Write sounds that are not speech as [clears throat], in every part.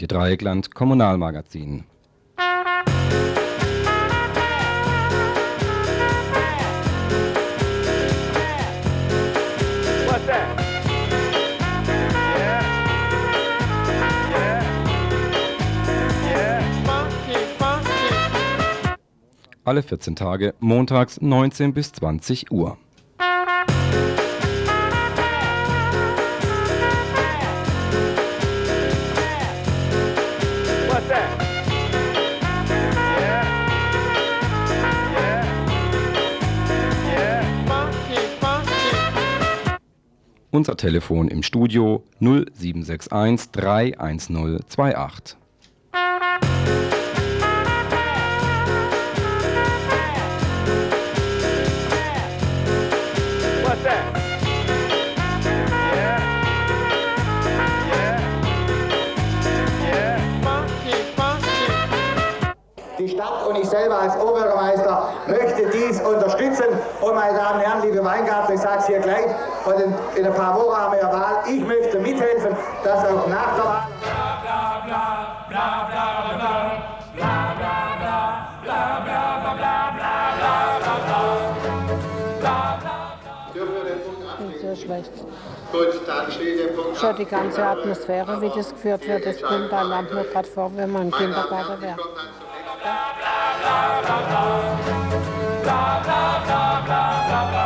Radio Dreieckland Kommunalmagazin. Alle 14 Tage, montags 19 bis 20 Uhr. Unser Telefon im Studio 0761 31028. Die Stadt und ich selber als Oberbürgermeister möchte dies unterstützen. Und meine Damen und Herren, liebe Weingarten, ich sage es hier gleich, und in, in ein paar Wochen haben wir ja Wahl. Ich möchte mithelfen, dass auch nach der Wahl... Den schlecht. Gut, dann schließe den Punkt Schon die ganze Atmosphäre, wie das geführt wird, das kommt einem nur gerade vor, wenn man im Meine Damen und Herren, Kindergarten wir wäre. kommen dann zum nächsten im Moment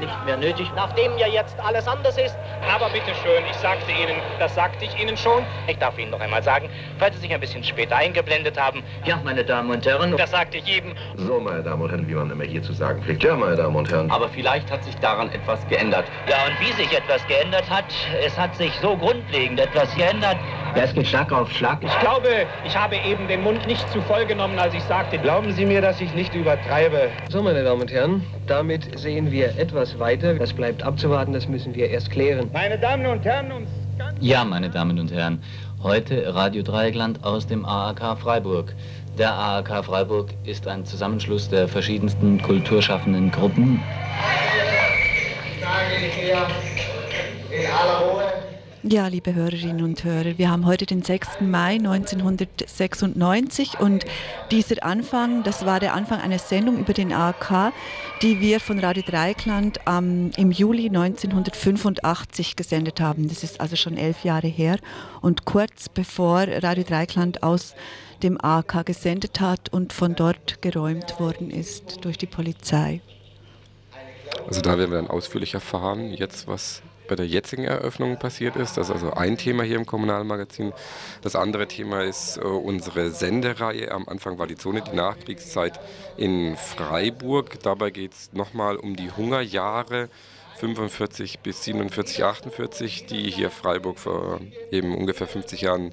nicht mehr nötig, nachdem ja jetzt alles anders ist. Aber bitteschön, ich sagte Ihnen, das sagte ich Ihnen schon. Ich darf Ihnen noch einmal sagen, falls Sie sich ein bisschen später eingeblendet haben, Ja, meine Damen und Herren, das sagte ich jedem. So, meine Damen und Herren, wie man immer hier zu sagen pflegt. Ja, meine Damen und Herren. Aber vielleicht hat sich daran etwas geändert. ja, und wie sich etwas geändert hat, es hat sich so grundlegend etwas geändert. Ja, es geht Schlag auf Schlag. Ich glaube, ich habe eben den Mund nicht zu voll genommen, als ich sagte, glauben Sie mir, dass ich nicht übertreibe. So, meine Damen und Herren, damit sehen wir etwas weiter. Das bleibt abzuwarten, das müssen wir erst klären. Meine Damen und Herren, uns ganz Ja, meine Damen und Herren, heute Radio Dreieckland aus dem AAK Freiburg. Der AAK Freiburg ist ein Zusammenschluss der verschiedensten kulturschaffenden Gruppen. sage ich hier in aller Ruhe. Ja, liebe Hörerinnen und Hörer, wir haben heute den 6. Mai 1996 und dieser Anfang, das war der Anfang einer Sendung über den AOK, die wir von Radio Dreieckland ähm, im Juli 1985 gesendet haben. Das ist also schon elf Jahre her und kurz bevor Radio Dreieckland aus dem AOK gesendet hat und von dort geräumt worden ist durch die Polizei. Also da werden wir dann ausführlich erfahren, jetzt was bei der jetzigen Eröffnung passiert ist. Das ist also ein Thema hier im Kommunalmagazin. Das andere Thema ist äh, unsere Sendereihe. Am Anfang war die Zone, die Nachkriegszeit in Freiburg. Dabei geht es nochmal um die Hungerjahre 45 bis 47, 48, die hier Freiburg vor eben ungefähr 50 Jahren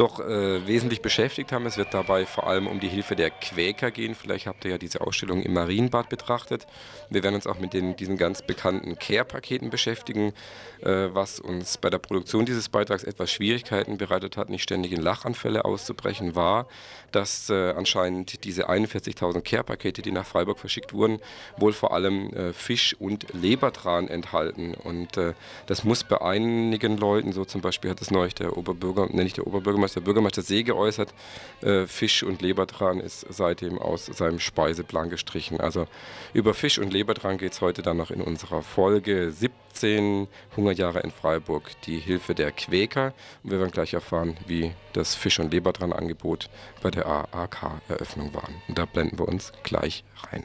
doch äh, wesentlich beschäftigt haben. Es wird dabei vor allem um die Hilfe der Quäker gehen. Vielleicht habt ihr ja diese Ausstellung im Marienbad betrachtet. Wir werden uns auch mit den, diesen ganz bekannten Care-Paketen beschäftigen, äh, was uns bei der Produktion dieses Beitrags etwas Schwierigkeiten bereitet hat, nicht ständig in Lachanfälle auszubrechen, war, dass äh, anscheinend diese 41.000 Care-Pakete, die nach Freiburg verschickt wurden, wohl vor allem äh, Fisch und Lebertran enthalten. Und äh, das muss bei einigen Leuten, so zum Beispiel hat es neulich der Oberbürger, nenne ich der Oberbürgermeister, der Bürgermeister See geäußert, äh, Fisch und Lebertran ist seitdem aus seinem Speiseplan gestrichen. Also über Fisch und Lebertran geht es heute dann noch in unserer Folge 17 Hungerjahre in Freiburg, die Hilfe der Quäker. Und wir werden gleich erfahren, wie das Fisch- und Lebertran-Angebot bei der AAK-Eröffnung war. Und da blenden wir uns gleich rein.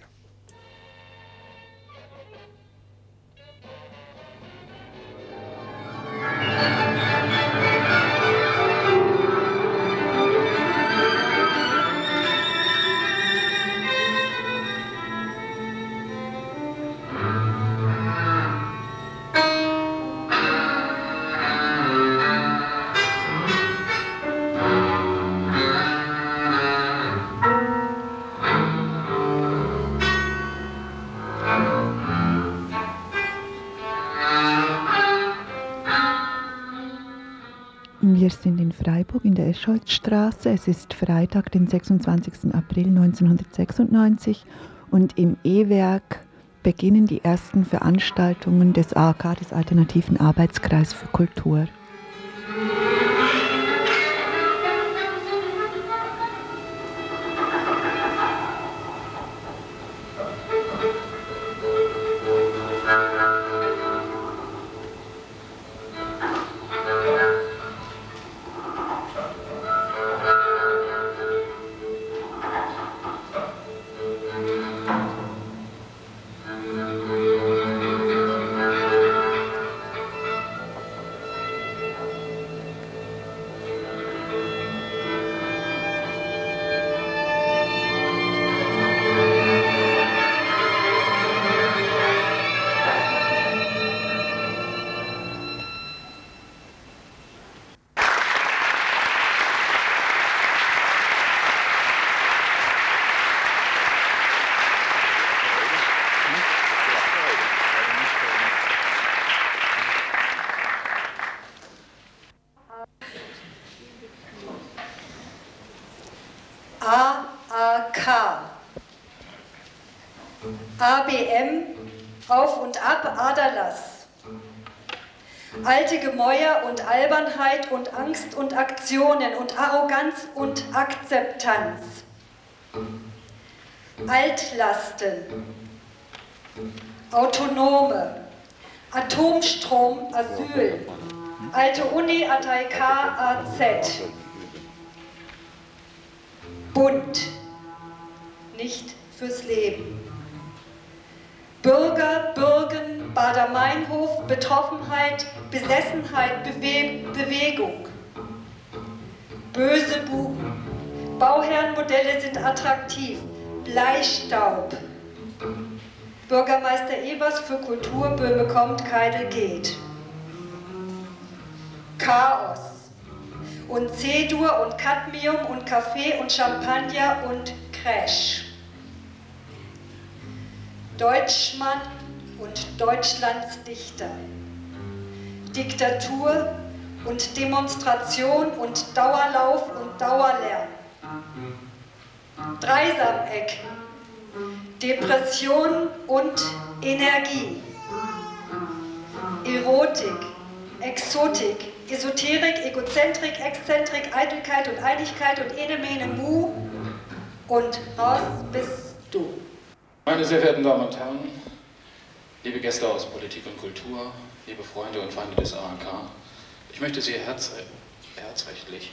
Wir sind in Freiburg in der Escholzstraße. Es ist Freitag, den 26. April 1996 und im E-Werk beginnen die ersten Veranstaltungen des AK, des Alternativen Arbeitskreis für Kultur. Angst und Aktionen und Arroganz und Akzeptanz. Altlasten. Autonome. Atomstrom, Asyl. Alte Uni, ATK, AZ. Bund, nicht fürs Leben. Bürger, Bürgen, Bader-Meinhof, Betroffenheit, Besessenheit, Bewe Bewegung. Böse Buben. Bauherrenmodelle sind attraktiv. Bleistaub. Bürgermeister Evers für Kultur, Böhme kommt, Keidel geht. Chaos und C-Dur und Cadmium und Kaffee und Champagner und Crash. Deutschmann und Deutschlands Dichter. Diktatur und Demonstration und Dauerlauf und Dauerlärm. Dreisameck. Depression und Energie. Erotik, Exotik, Esoterik, Egozentrik, Exzentrik, Eitelkeit und Einigkeit und Ene, Mene, Mu und raus bist du. Meine sehr verehrten Damen und Herren, liebe Gäste aus Politik und Kultur, liebe Freunde und Feinde des AHK, ich möchte Sie herzre herzrechtlich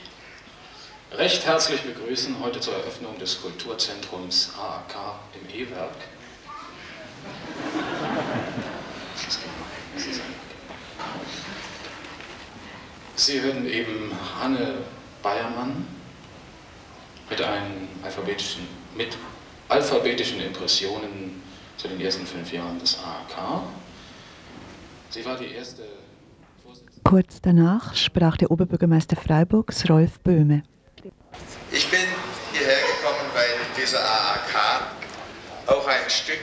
recht herzlich begrüßen heute zur Eröffnung des Kulturzentrums AHK im E-Werk. Sie hörten eben Hanne Bayermann mit, alphabetischen, mit alphabetischen Impressionen zu den ersten fünf Jahren des AHK. Sie war die erste. Kurz danach sprach der Oberbürgermeister Freiburgs, Rolf Böhme. Ich bin hierher gekommen, weil dieser AAK auch ein Stück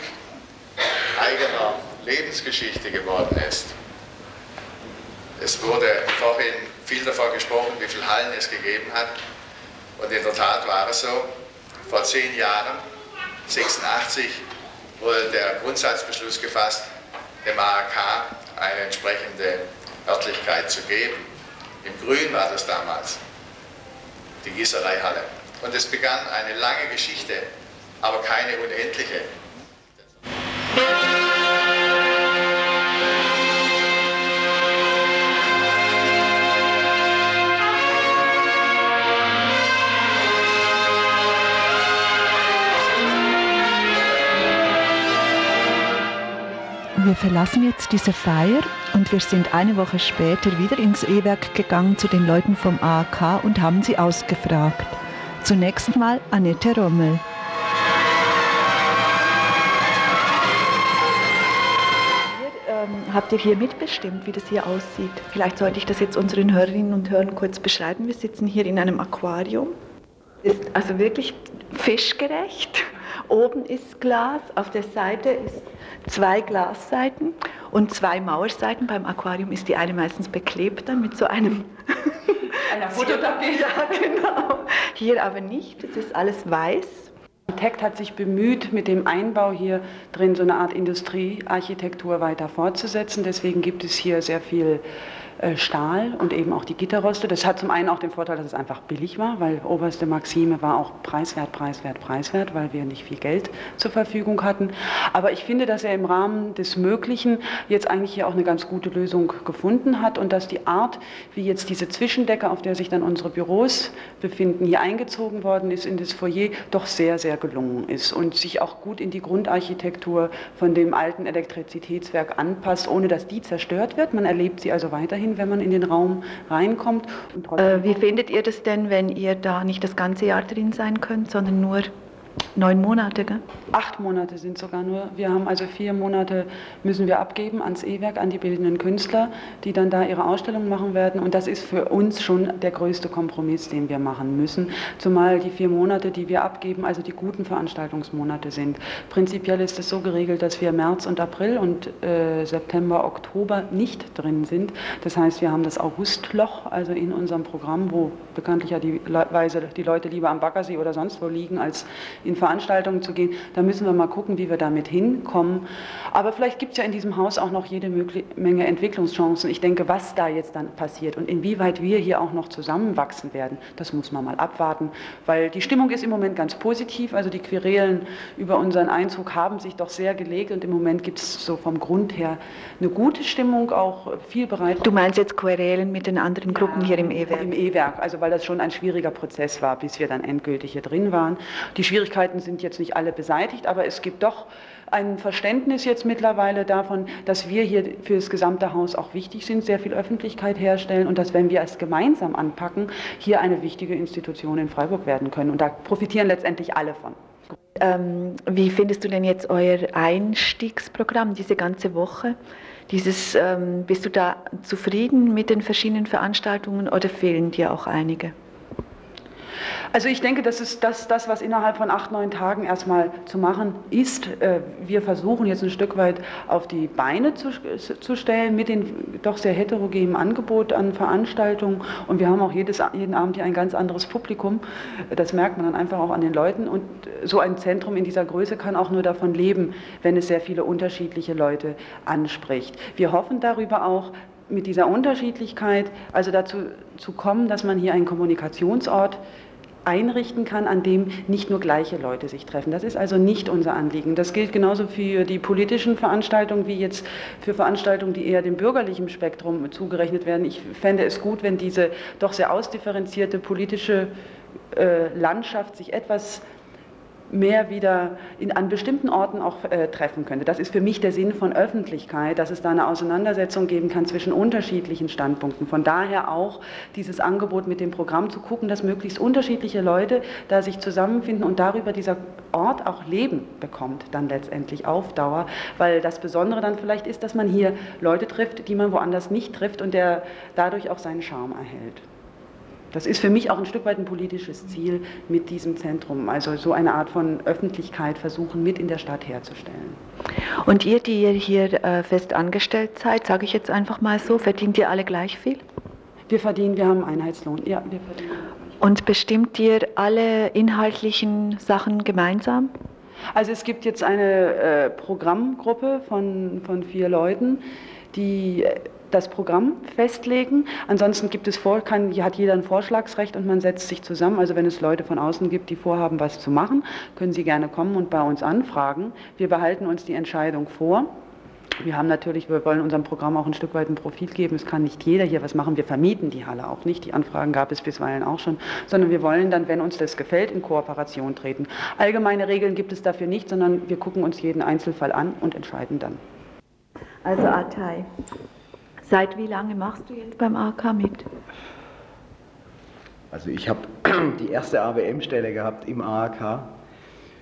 eigener Lebensgeschichte geworden ist. Es wurde vorhin viel davon gesprochen, wie viele Hallen es gegeben hat. Und in der Tat war es so. Vor zehn Jahren, 86, wurde der Grundsatzbeschluss gefasst, dem AAK eine entsprechende Örtlichkeit zu geben. Im Grün war das damals, die Gießereihalle. Und es begann eine lange Geschichte, aber keine unendliche. Wir verlassen jetzt diese Feier und wir sind eine Woche später wieder ins E-Werk gegangen zu den Leuten vom AAK und haben sie ausgefragt. Zunächst mal Annette Rommel. Ähm, habt ihr hier mitbestimmt, wie das hier aussieht? Vielleicht sollte ich das jetzt unseren Hörerinnen und Hörern kurz beschreiben. Wir sitzen hier in einem Aquarium. Ist also wirklich fischgerecht. Oben ist Glas, auf der Seite ist zwei Glasseiten und zwei Mauerseiten. Beim Aquarium ist die eine meistens beklebt dann mit so einem [laughs] Einer Fototapete. [laughs] Ja, genau. Hier aber nicht, es ist alles weiß. Der Architekt hat sich bemüht, mit dem Einbau hier drin so eine Art Industriearchitektur weiter fortzusetzen. Deswegen gibt es hier sehr viel Stahl und eben auch die Gitterroste. Das hat zum einen auch den Vorteil, dass es einfach billig war, weil oberste Maxime war auch preiswert, preiswert, preiswert, weil wir nicht viel Geld zur Verfügung hatten. Aber ich finde, dass er im Rahmen des Möglichen jetzt eigentlich hier auch eine ganz gute Lösung gefunden hat und dass die Art, wie jetzt diese Zwischendecke, auf der sich dann unsere Büros befinden, hier eingezogen worden ist in das Foyer, doch sehr, sehr gelungen ist und sich auch gut in die Grundarchitektur von dem alten Elektrizitätswerk anpasst, ohne dass die zerstört wird. Man erlebt sie also weiterhin wenn man in den Raum reinkommt. Äh, wie findet ihr das denn, wenn ihr da nicht das ganze Jahr drin sein könnt, sondern nur Neun Monate, gell? Acht Monate sind sogar nur. Wir haben also vier Monate müssen wir abgeben ans E-Werk, an die bildenden Künstler, die dann da ihre Ausstellung machen werden. Und das ist für uns schon der größte Kompromiss, den wir machen müssen. Zumal die vier Monate, die wir abgeben, also die guten Veranstaltungsmonate sind. Prinzipiell ist es so geregelt, dass wir März und April und äh, September, Oktober nicht drin sind. Das heißt, wir haben das Augustloch, also in unserem Programm, wo bekanntlich ja die, Weise, die Leute lieber am Baggersee oder sonst wo liegen, als in Veranstaltungen zu gehen. Da müssen wir mal gucken, wie wir damit hinkommen. Aber vielleicht gibt es ja in diesem Haus auch noch jede Menge Entwicklungschancen. Ich denke, was da jetzt dann passiert und inwieweit wir hier auch noch zusammenwachsen werden, das muss man mal abwarten. Weil die Stimmung ist im Moment ganz positiv. Also die Querelen über unseren Einzug haben sich doch sehr gelegt und im Moment gibt es so vom Grund her eine gute Stimmung, auch viel bereit. Du meinst jetzt Querelen mit den anderen Gruppen ja, hier im E-Werk? Im E-Werk, also weil das schon ein schwieriger Prozess war, bis wir dann endgültig hier drin waren. Die Schwierigkeiten Schwierigkeiten sind jetzt nicht alle beseitigt, aber es gibt doch ein Verständnis jetzt mittlerweile davon, dass wir hier für das gesamte Haus auch wichtig sind, sehr viel Öffentlichkeit herstellen und dass, wenn wir es gemeinsam anpacken, hier eine wichtige Institution in Freiburg werden können. Und da profitieren letztendlich alle von. Ähm, wie findest du denn jetzt euer Einstiegsprogramm diese ganze Woche? Dieses, ähm, bist du da zufrieden mit den verschiedenen Veranstaltungen oder fehlen dir auch einige? Also ich denke, das ist das, das, was innerhalb von acht, neun Tagen erstmal zu machen ist. Äh, wir versuchen jetzt ein Stück weit auf die Beine zu, zu stellen mit dem doch sehr heterogenen Angebot an Veranstaltungen. Und wir haben auch jedes, jeden Abend hier ein ganz anderes Publikum. Das merkt man dann einfach auch an den Leuten. Und so ein Zentrum in dieser Größe kann auch nur davon leben, wenn es sehr viele unterschiedliche Leute anspricht. Wir hoffen darüber auch, mit dieser Unterschiedlichkeit, also dazu zu kommen, dass man hier einen Kommunikationsort einrichten kann, an dem nicht nur gleiche Leute sich treffen. Das ist also nicht unser Anliegen. Das gilt genauso für die politischen Veranstaltungen wie jetzt für Veranstaltungen, die eher dem bürgerlichen Spektrum zugerechnet werden. Ich fände es gut, wenn diese doch sehr ausdifferenzierte politische äh, Landschaft sich etwas mehr wieder in, an bestimmten Orten auch äh, treffen könnte. Das ist für mich der Sinn von Öffentlichkeit, dass es da eine Auseinandersetzung geben kann zwischen unterschiedlichen Standpunkten. Von daher auch dieses Angebot mit dem Programm zu gucken, dass möglichst unterschiedliche Leute da sich zusammenfinden und darüber dieser Ort auch Leben bekommt, dann letztendlich auf Dauer. Weil das Besondere dann vielleicht ist, dass man hier Leute trifft, die man woanders nicht trifft und der dadurch auch seinen Charme erhält. Das ist für mich auch ein Stück weit ein politisches Ziel mit diesem Zentrum, also so eine Art von Öffentlichkeit versuchen mit in der Stadt herzustellen. Und ihr, die ihr hier äh, fest angestellt seid, sage ich jetzt einfach mal so, verdient ihr alle gleich viel? Wir verdienen, wir haben Einheitslohn, ja, wir verdienen. Und bestimmt ihr alle inhaltlichen Sachen gemeinsam? Also es gibt jetzt eine äh, Programmgruppe von, von vier Leuten, die das Programm festlegen. Ansonsten gibt es vor, kann, hat jeder ein Vorschlagsrecht und man setzt sich zusammen. Also wenn es Leute von außen gibt, die vorhaben, was zu machen, können sie gerne kommen und bei uns anfragen. Wir behalten uns die Entscheidung vor. Wir haben natürlich, wir wollen unserem Programm auch ein Stück weit ein Profil geben. Es kann nicht jeder hier was machen. Wir vermieten die Halle auch nicht. Die Anfragen gab es bisweilen auch schon. Sondern wir wollen dann, wenn uns das gefällt, in Kooperation treten. Allgemeine Regeln gibt es dafür nicht, sondern wir gucken uns jeden Einzelfall an und entscheiden dann. Also Atay, Seit wie lange machst du jetzt beim AK mit? Also ich habe [clears throat] die erste AWM-Stelle gehabt im AAK,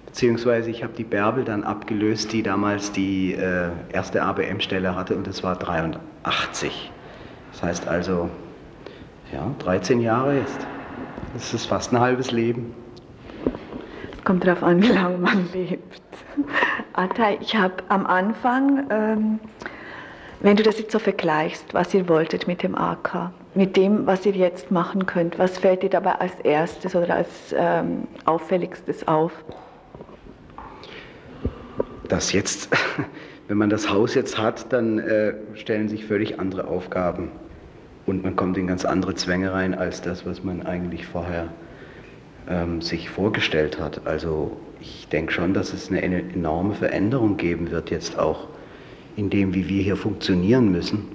beziehungsweise ich habe die Bärbel dann abgelöst, die damals die äh, erste ABM-Stelle hatte und das war 83. Das heißt also, ja, 13 Jahre jetzt. Das ist fast ein halbes Leben. Es kommt darauf an, wie lange man [laughs] lebt. Atay, ich habe am Anfang... Ähm, Wenn du das jetzt so vergleichst, was ihr wolltet mit dem AK, mit dem, was ihr jetzt machen könnt, was fällt dir dabei als erstes oder als ähm, auffälligstes auf? Das jetzt, [laughs] wenn man das Haus jetzt hat, dann äh, stellen sich völlig andere Aufgaben und man kommt in ganz andere Zwänge rein als das, was man eigentlich vorher ähm, sich vorgestellt hat. Also ich denke schon, dass es eine enorme Veränderung geben wird jetzt auch in dem, wie wir hier funktionieren müssen.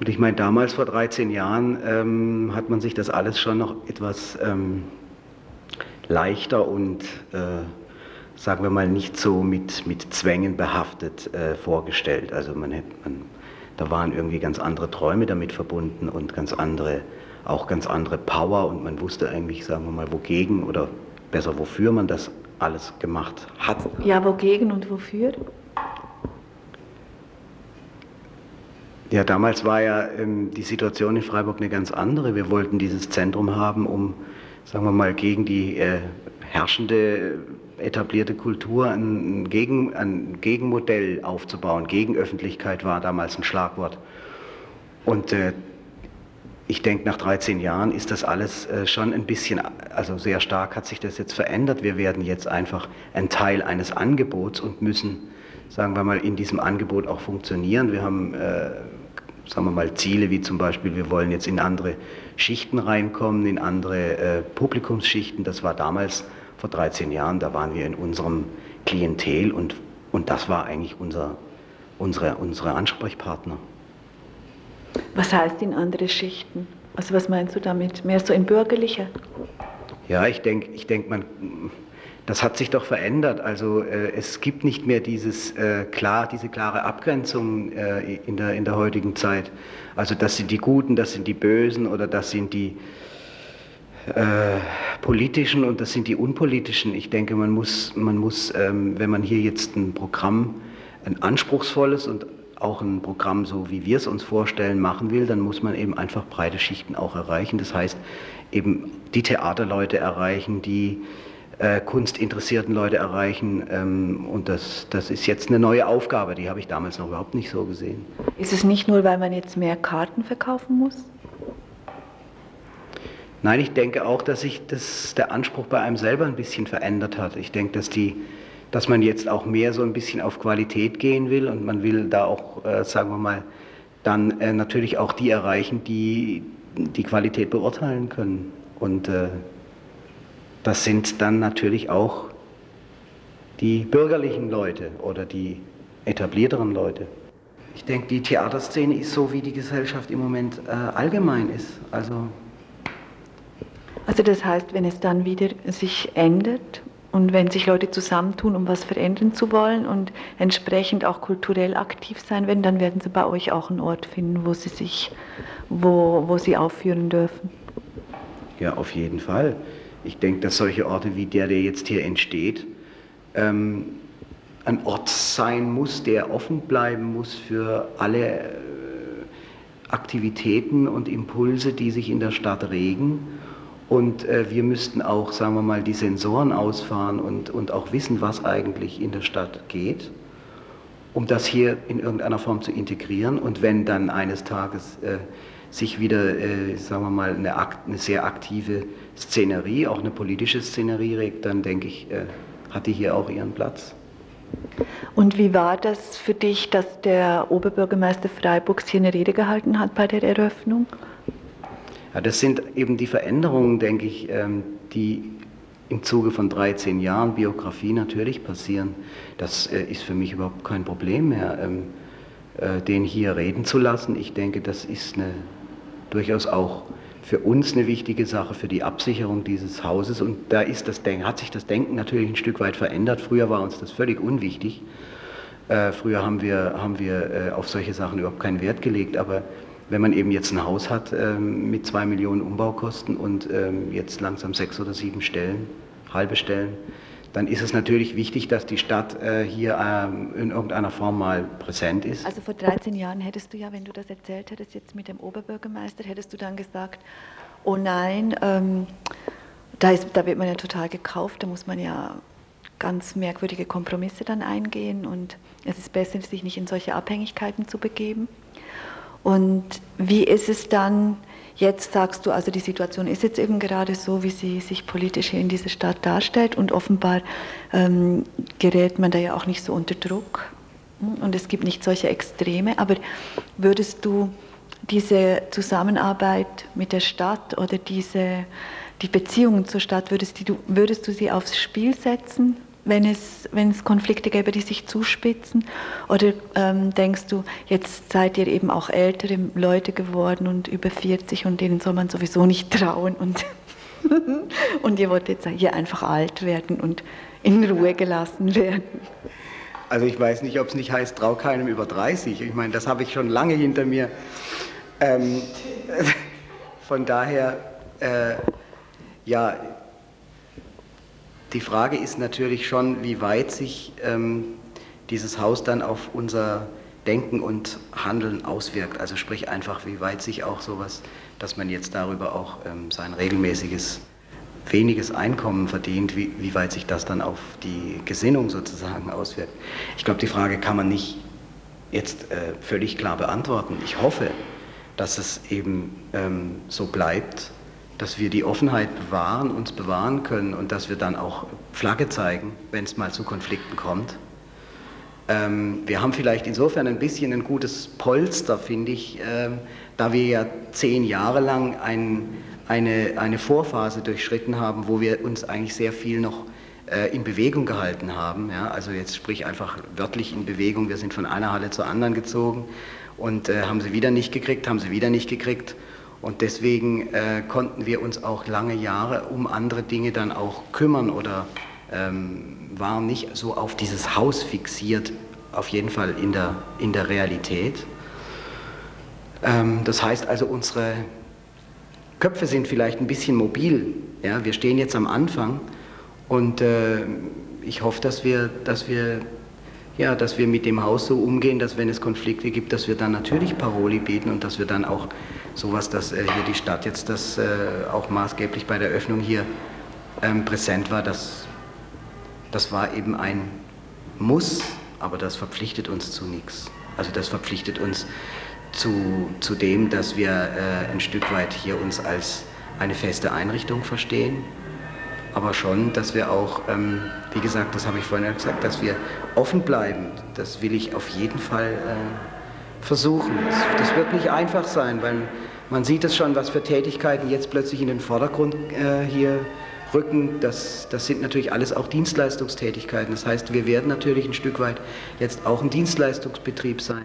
Und ich meine, damals vor 13 Jahren ähm, hat man sich das alles schon noch etwas ähm, leichter und, äh, sagen wir mal, nicht so mit, mit Zwängen behaftet äh, vorgestellt. Also man, hätte, man, da waren irgendwie ganz andere Träume damit verbunden und ganz andere, auch ganz andere Power und man wusste eigentlich, sagen wir mal, wogegen oder besser wofür man das alles gemacht hat. Ja, wogegen und wofür? Ja, damals war ja ähm, die Situation in Freiburg eine ganz andere. Wir wollten dieses Zentrum haben, um, sagen wir mal, gegen die äh, herrschende etablierte Kultur ein, Gegen, ein Gegenmodell aufzubauen. Gegenöffentlichkeit war damals ein Schlagwort. Und äh, ich denke, nach 13 Jahren ist das alles äh, schon ein bisschen, also sehr stark hat sich das jetzt verändert. Wir werden jetzt einfach ein Teil eines Angebots und müssen, sagen wir mal, in diesem Angebot auch funktionieren. Wir haben äh, sagen wir mal, Ziele, wie zum Beispiel, wir wollen jetzt in andere Schichten reinkommen, in andere äh, Publikumsschichten. Das war damals vor 13 Jahren, da waren wir in unserem Klientel und, und das war eigentlich unser, unsere, unsere Ansprechpartner. Was heißt in andere Schichten? Also was meinst du damit? Mehr so in bürgerliche? Ja, ich denke, ich denk, man das hat sich doch verändert. Also äh, es gibt nicht mehr dieses, äh, klar, diese klare Abgrenzung äh, in, der, in der heutigen Zeit. Also das sind die Guten, das sind die Bösen oder das sind die äh, politischen und das sind die unpolitischen. Ich denke, man muss, man muss ähm, wenn man hier jetzt ein Programm, ein anspruchsvolles und auch ein Programm, so wie wir es uns vorstellen, machen will, dann muss man eben einfach breite Schichten auch erreichen. Das heißt, eben die Theaterleute erreichen, die äh, kunstinteressierten Leute erreichen. Ähm, und das, das ist jetzt eine neue Aufgabe, die habe ich damals noch überhaupt nicht so gesehen. Ist es nicht nur, weil man jetzt mehr Karten verkaufen muss? Nein, ich denke auch, dass sich das, der Anspruch bei einem selber ein bisschen verändert hat. Ich denke, dass, die, dass man jetzt auch mehr so ein bisschen auf Qualität gehen will und man will da auch, äh, sagen wir mal, dann äh, natürlich auch die erreichen, die die Qualität beurteilen können. Und äh, das sind dann natürlich auch die bürgerlichen Leute oder die etablierteren Leute. Ich denke, die Theaterszene ist so, wie die Gesellschaft im Moment äh, allgemein ist. Also, also das heißt, wenn es dann wieder sich ändert und wenn sich Leute zusammentun, um was verändern zu wollen und entsprechend auch kulturell aktiv sein werden, dann werden sie bei euch auch einen Ort finden, wo sie sich, wo, wo sie aufführen dürfen. Ja, auf jeden Fall. Ich denke, dass solche Orte wie der, der jetzt hier entsteht, ähm, ein Ort sein muss, der offen bleiben muss für alle äh, Aktivitäten und Impulse, die sich in der Stadt regen. Und äh, wir müssten auch, sagen wir mal, die Sensoren ausfahren und, und auch wissen, was eigentlich in der Stadt geht, um das hier in irgendeiner Form zu integrieren. Und wenn dann eines Tages äh, sich wieder, äh, sagen wir mal, eine, eine, sehr aktive Szenerie, auch eine politische Szenerie regt, dann denke ich, äh, hat die hier auch ihren Platz. Und wie war das für dich, dass der Oberbürgermeister Freiburgs hier eine Rede gehalten hat bei der Eröffnung? Ja, das sind eben die Veränderungen, denke ich, ähm, die im Zuge von 13 Jahren Biografie natürlich passieren. Das äh, ist für mich überhaupt kein Problem mehr, ähm, äh, den hier reden zu lassen. Ich denke, das ist eine durchaus auch für uns eine wichtige Sache für die Absicherung dieses Hauses. Und da ist das Denken, hat sich das Denken natürlich ein Stück weit verändert. Früher war uns das völlig unwichtig. Äh, früher haben wir, haben wir äh, auf solche Sachen überhaupt keinen Wert gelegt. Aber wenn man eben jetzt ein Haus hat ähm, mit zwei Millionen Umbaukosten und ähm, jetzt langsam sechs oder sieben Stellen, halbe Stellen, dann ist es natürlich wichtig, dass die Stadt äh, hier ähm, in irgendeiner Form mal präsent ist. Also vor 13 Jahren hättest du ja, wenn du das erzählt hättest, jetzt mit dem Oberbürgermeister, hättest du dann gesagt, oh nein, ähm, da, ist, da wird man ja total gekauft, da muss man ja ganz merkwürdige Kompromisse dann eingehen und es ist besser, sich nicht in solche Abhängigkeiten zu begeben. Und wie ist es dann, jetzt sagst du, also die Situation ist jetzt eben gerade so, wie sie sich politisch hier in dieser Stadt darstellt. Und offenbar ähm, gerät man da ja auch nicht so unter Druck. Und es gibt nicht solche Extreme, aber würdest du diese Zusammenarbeit mit der Stadt oder diese, die Beziehungen zur Stadt, würdest du, würdest du sie aufs Spiel setzen? Wenn es, wenn es Konflikte gäbe, die sich zuspitzen? Oder ähm, denkst du, jetzt seid ihr eben auch ältere Leute geworden und über 40 und denen soll man sowieso nicht trauen und, [laughs] und ihr wollt jetzt hier einfach alt werden und in Ruhe gelassen werden? Also ich weiß nicht, ob es nicht heißt, trau keinem über 30. Ich meine, das habe ich schon lange hinter mir. Ähm, [laughs] von daher, äh, ja, die Frage ist natürlich schon, wie weit sich ähm, dieses Haus dann auf unser Denken und Handeln auswirkt. Also sprich einfach, wie weit sich auch sowas, dass man jetzt darüber auch ähm, sein regelmäßiges, weniges Einkommen verdient, wie, wie weit sich das dann auf die Gesinnung sozusagen auswirkt. Ich glaube, die Frage kann man nicht jetzt äh, völlig klar beantworten. Ich hoffe, dass es eben ähm, so bleibt dass wir die Offenheit bewahren, uns bewahren können und dass wir dann auch Flagge zeigen, wenn es mal zu Konflikten kommt. Ähm, wir haben vielleicht insofern ein bisschen ein gutes Polster, finde ich, ähm, da wir ja zehn Jahre lang ein, eine, eine Vorphase durchschritten haben, wo wir uns eigentlich sehr viel noch äh, in Bewegung gehalten haben. Ja? Also jetzt sprich einfach wörtlich in Bewegung. Wir sind von einer Halle zur anderen gezogen und äh, haben sie wieder nicht gekriegt, haben sie wieder nicht gekriegt. Und deswegen äh, konnten wir uns auch lange Jahre um andere Dinge dann auch kümmern oder ähm, waren nicht so auf dieses Haus fixiert, auf jeden Fall in der, in der Realität. Ähm, das heißt also, unsere Köpfe sind vielleicht ein bisschen mobil. Ja? Wir stehen jetzt am Anfang und äh, ich hoffe, dass wir, dass wir ja, dass wir mit dem Haus so umgehen, dass wenn es Konflikte gibt, dass wir dann natürlich Paroli bieten und dass wir dann auch sowas, dass äh, hier die Stadt jetzt das äh, auch maßgeblich bei der Öffnung hier ähm, präsent war, das, das war eben ein Muss, aber das verpflichtet uns zu nichts. Also das verpflichtet uns zu, zu dem, dass wir äh, ein Stück weit hier uns als eine feste Einrichtung verstehen, aber schon, dass wir auch, ähm, wie gesagt, das habe ich vorhin ja gesagt, dass wir offen bleiben. Das will ich auf jeden Fall äh, versuchen. Das, wird nicht einfach sein, weil man sieht es schon, was für Tätigkeiten jetzt plötzlich in den Vordergrund äh, hier rücken. Das, das sind natürlich alles auch Dienstleistungstätigkeiten. Das heißt, wir werden natürlich ein Stück weit jetzt auch ein Dienstleistungsbetrieb sein.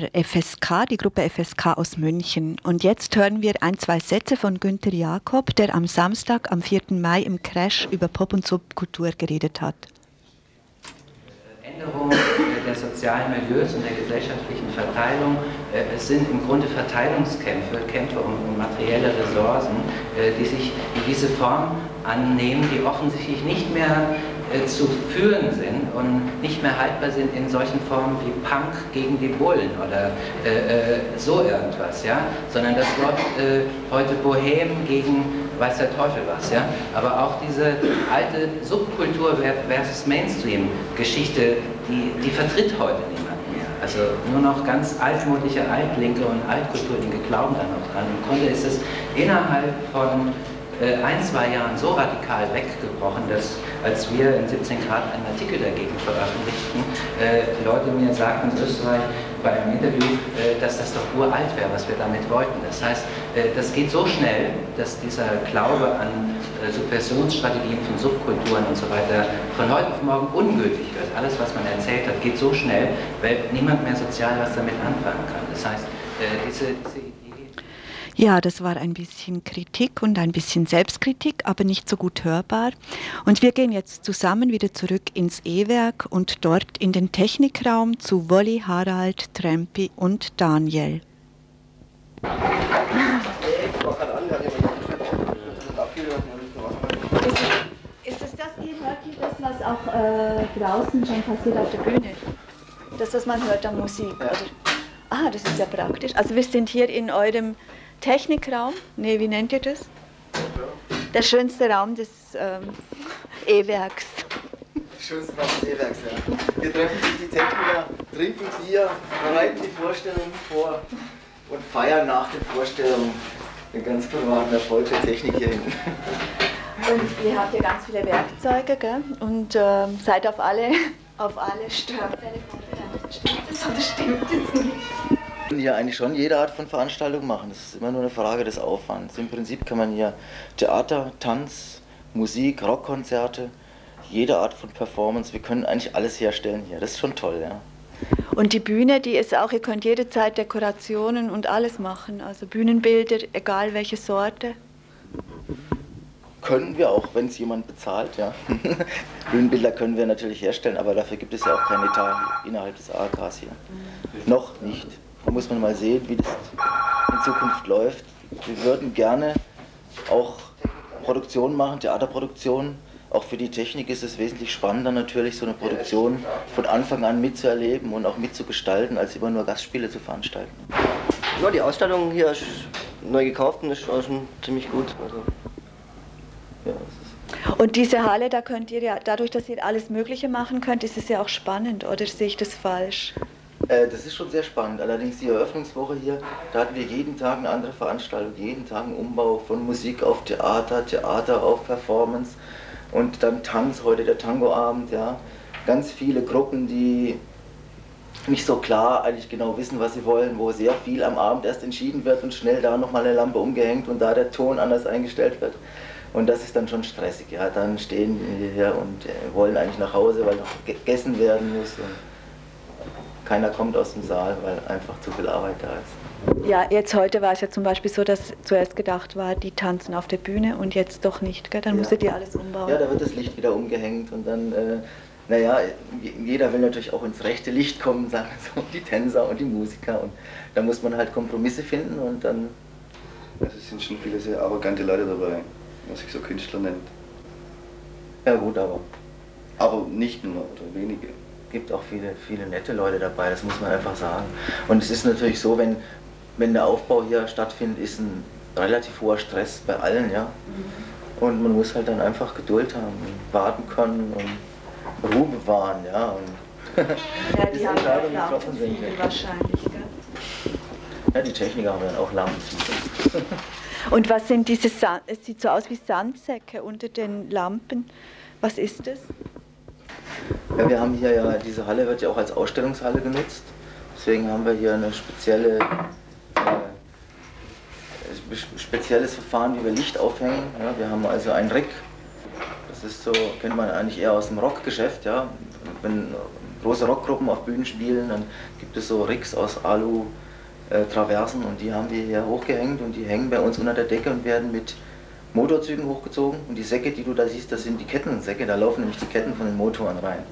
War FSK, die Gruppe FSK aus München. Und jetzt hören wir ein, zwei Sätze von Günter Jakob, der am Samstag, am 4. Mai im Crash über Pop- und Subkultur geredet hat. Änderung der sozialen Milieus und der gesellschaftlichen Verteilung äh, es sind im Grunde Verteilungskämpfe, Kämpfe um, materielle Ressourcen, äh, die sich in diese Form annehmen, die offensichtlich nicht mehr zu führen sind und nicht mehr haltbar sind in solchen Formen wie Punk gegen die Bullen oder äh, äh so irgendwas, ja, sondern das läuft äh, heute Bohem gegen weiß der Teufel was, ja, aber auch diese alte Subkultur versus Mainstream-Geschichte, die, die vertritt heute niemand mehr. Also nur noch ganz altmodliche Altlinke und Altkulturlinke glauben da noch dran. Im Grunde ist es innerhalb von äh, ein, zwei Jahren so radikal weggebrochen, dass als wir in 17 Grad einen Artikel dagegen veröffentlichten, äh, Leute mir sagten in Österreich bei einem Interview, äh, dass das doch uralt wäre, was wir damit wollten. Das heißt, äh, das geht so schnell, dass dieser Glaube an äh, Subversionsstrategien von Subkulturen und so weiter von heute auf morgen ungültig wird. Alles, was man erzählt hat, geht so schnell, weil niemand mehr sozial was damit anfangen kann. Das heißt, äh, diese, diese ja, das war ein bisschen Kritik und ein bisschen Selbstkritik, aber nicht so gut hörbar. Und wir gehen jetzt zusammen wieder zurück ins E-Werk und dort in den Technikraum zu Wolli, Harald, Trempi und Daniel. Ist es, das, ihr hört hier das, was auch äh, draußen schon passiert auf der Bühne? Das, was man hört an Musik? Oder? Ah, das ist ja praktisch. Also wir sind hier in eurem Technikraum, nee, wie nennt ihr das? Der schönste Raum des ähm, E-Werks. Schönste Raum des E-Werks, ja. Hier treffen sich die Techniker, trinken Bier, bereiten die Vorstellungen vor und feiern nach den Vorstellungen den ganz privaten Erfolg der Technik hier hinten. Und ihr habt ja ganz viele Werkzeuge gell? und ähm, seid auf alle, auf alle vorbereitet. Stimmt das oder stimmt das nicht? Hier eigentlich schon jede Art von Veranstaltung machen. Das ist immer nur eine Frage des Aufwands. Im Prinzip kann man hier Theater, Tanz, Musik, Rockkonzerte, jede Art von Performance, wir können eigentlich alles herstellen hier. Das ist schon toll, ja. Und die Bühne, die ist auch, ihr könnt jederzeit Dekorationen und alles machen, also Bühnenbilder, egal welche Sorte. Können wir auch, wenn es jemand bezahlt, ja. [laughs] Bühnenbilder können wir natürlich herstellen, aber dafür gibt es ja auch kein Etat innerhalb des AKs hier. Mhm. Noch nicht. Da muss man mal sehen, wie das in Zukunft läuft. Wir würden gerne auch Produktionen machen, Theaterproduktionen. Auch für die Technik ist es wesentlich spannender natürlich, so eine Produktion von Anfang an mitzuerleben und auch mitzugestalten, als immer nur Gastspiele zu veranstalten. Ja, die Ausstattung hier ist neu gekauft und ist auch schon ziemlich gut. Also, ja, und diese Halle, da könnt ihr ja, dadurch, dass ihr alles Mögliche machen könnt, ist es ja auch spannend, oder sehe ich das falsch? Äh, das ist schon sehr spannend. Allerdings die Eröffnungswoche hier, da hatten wir jeden Tag eine andere Veranstaltung, jeden Tag einen Umbau von Musik auf Theater, Theater auf Performance und dann Tanz, heute der Tangoabend, ja. Ganz viele Gruppen, die nicht so klar eigentlich genau wissen, was sie wollen, wo sehr viel am Abend erst entschieden wird und schnell da nochmal eine Lampe umgehängt und da der Ton anders eingestellt wird. Und das ist dann schon stressig, ja. Dann stehen wir hier und äh, wollen eigentlich nach Hause, weil noch gegessen werden muss. Keiner kommt aus dem Saal, weil einfach zu viel Arbeit da ist. Ja, jetzt heute war es ja zum Beispiel so, dass zuerst gedacht war, die tanzen auf der Bühne und jetzt doch nicht, gell? dann ja. musstet ihr alles umbauen. Ja, da wird das Licht wieder umgehängt und dann, äh, naja, jeder will natürlich auch ins rechte Licht kommen, [laughs] sagen so, die Tänzer und die Musiker und da muss man halt Kompromisse finden und dann... Also es sind schon viele sehr arrogante Leute dabei, was sich so Künstler nennt. Ja gut, aber... Aber nicht nur oder wenige gibt auch viele, viele nette Leute dabei, das muss man einfach sagen. Und es ist natürlich so, wenn, wenn der Aufbau hier stattfindet, ist ein relativ hoher Stress bei allen, ja. Mhm. Und man muss halt dann einfach Geduld haben und warten können und Ruhe bewahren, ja. Und [laughs] ja, [laughs] die haben ja getroffen sind. wahrscheinlich, gell? Ja, die Techniker haben dann auch Lampen. [laughs] Und was sind diese, Sand es sieht so aus wie Sandsäcke unter den Lampen. Was ist das? Ja, wir haben hier ja, diese Halle wird ja auch als Ausstellungshalle genutzt. Deswegen haben wir hier eine spezielle, äh, spezielles Verfahren, wie wir Licht aufhängen. Ja, wir haben also ein Rig. Das ist so, kennt man eigentlich eher aus dem Rockgeschäft. Ja. Wenn große Rockgruppen auf Bühnen spielen, dann gibt es so Rigs aus Alu. Traversen und die haben wir hier hochgehängt und die hängen bei uns unter der Decke und werden mit Motorzügen hochgezogen und die Säcke, die du da siehst, das sind die Kettensäcke, da laufen nämlich die Ketten von den Motoren rein.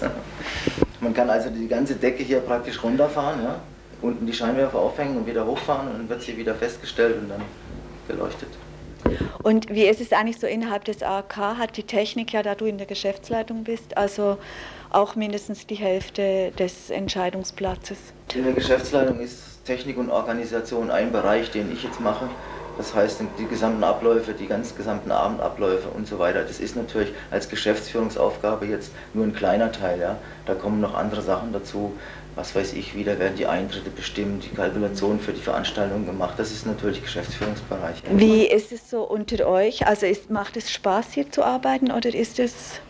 [laughs] Man kann also die ganze Decke hier praktisch runterfahren, ja? unten die Scheinwerfer aufhängen und wieder hochfahren und dann wird sie wieder festgestellt und dann beleuchtet. Und wie ist es eigentlich so innerhalb des AOK? Hat die Technik, ja da du in der Geschäftsleitung bist, also auch mindestens die Hälfte des Entscheidungsplatzes? In der Geschäftsleitung ist Technik und Organisation ein Bereich, den ich jetzt mache. Das heißt, die gesamten Abläufe, die ganz gesamten Abendabläufe und so weiter. Das ist natürlich als Geschäftsführungsaufgabe jetzt nur ein kleiner Teil. Ja? Da kommen noch andere Sachen dazu. Was weiß ich, wieder werden die Eintritte bestimmt, die Kalkulationen für die Veranstaltung gemacht. Das ist natürlich Geschäftsführungsbereich. Wie ist es so unter euch? Also ist, macht es Spaß hier zu arbeiten oder ist es,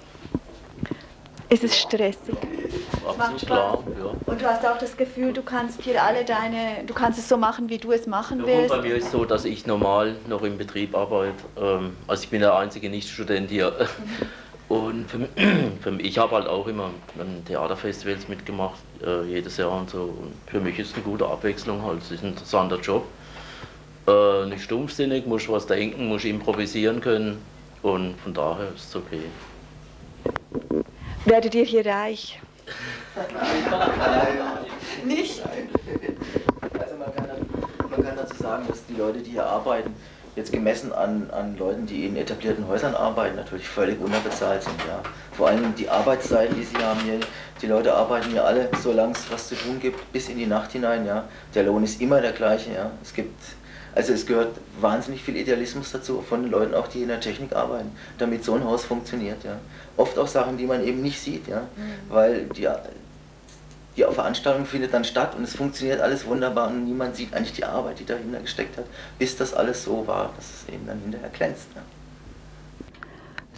ist es stressig? Absolut klar, ja. Und du hast auch das Gefühl, du kannst hier alle deine, du kannst es so machen, wie du es machen willst. bei mir ist es so, dass ich normal noch im Betrieb arbeite. Ähm, also ich bin der einzige Nicht-Student hier. [laughs] Und für, mich- [clears throat] für mich, ich habe halt auch immer an Theaterfestivals mitgemacht, äh, jedes Jahr und so. Und für mich ist es eine gute Abwechslung halt. Es ist ein interessanter Job. Äh, nicht stumpfsinnig, musst was denken, musst improvisieren können. Und von daher ist es okay. Werdet ihr hier reich? Nicht? Also man kann, man kann dazu sagen, dass die Leute, die hier arbeiten, jetzt gemessen an, an Leuten, die in etablierten Häusern arbeiten, natürlich völlig unterbezahlt sind. Ja. Vor allem die Arbeitszeiten, die sie haben hier, die Leute arbeiten hier alle, solange es was zu tun gibt, bis in die Nacht hinein. Ja. Der Lohn ist immer der gleiche. Ja. Es gibt, also es gehört wahnsinnig viel Idealismus dazu, von den Leuten auch, die in der Technik arbeiten, damit so ein Haus funktioniert. Ja. Oft auch Sachen, die man eben nicht sieht, ja. weil die, die Veranstaltung findet dann statt und es funktioniert alles wunderbar und niemand sieht eigentlich die Arbeit, die dahinter gesteckt hat, bis das alles so war, dass es eben dann hinterher glänzt. Ja.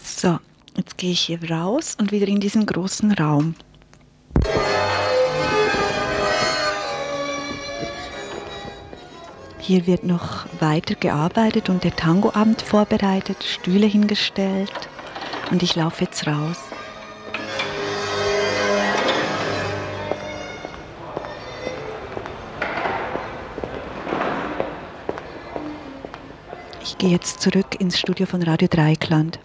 So, jetzt gehe ich hier raus und wieder in diesen großen Raum. Hier wird noch weiter gearbeitet und der Tangoabend vorbereitet, Stühle hingestellt und ich laufe jetzt raus. Ich gehe jetzt zurück ins Studio von Radio Dreikland.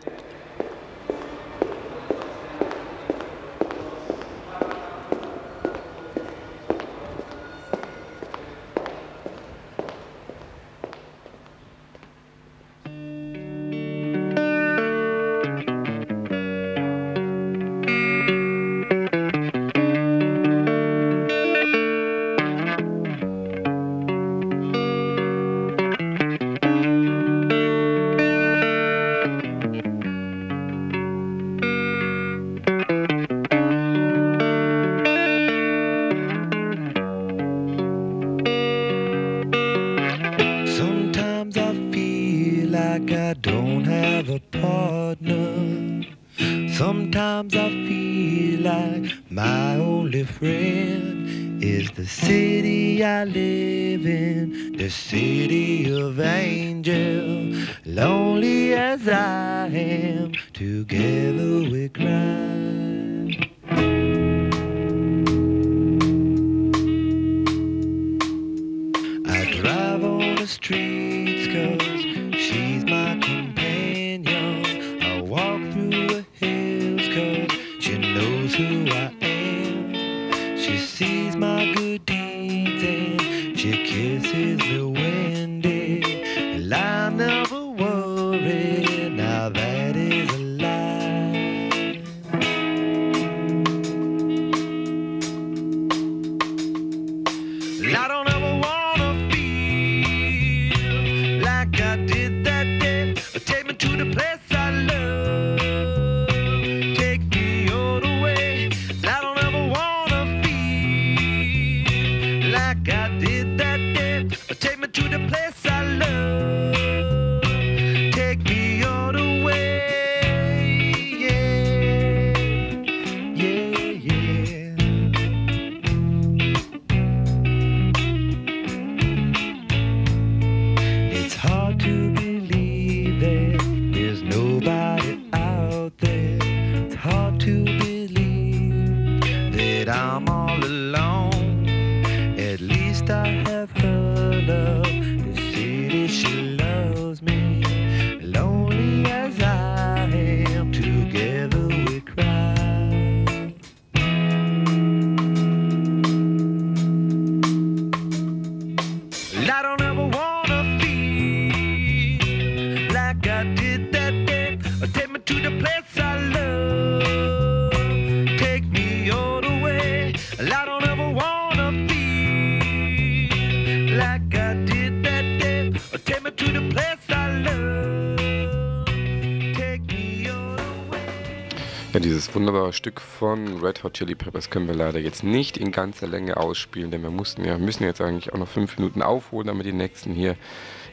Wunderbare Stück von Red Hot Chili Peppers können wir leider jetzt nicht in ganzer Länge ausspielen, denn wir mussten ja, müssen jetzt eigentlich auch noch fünf Minuten aufholen, damit die Nächsten hier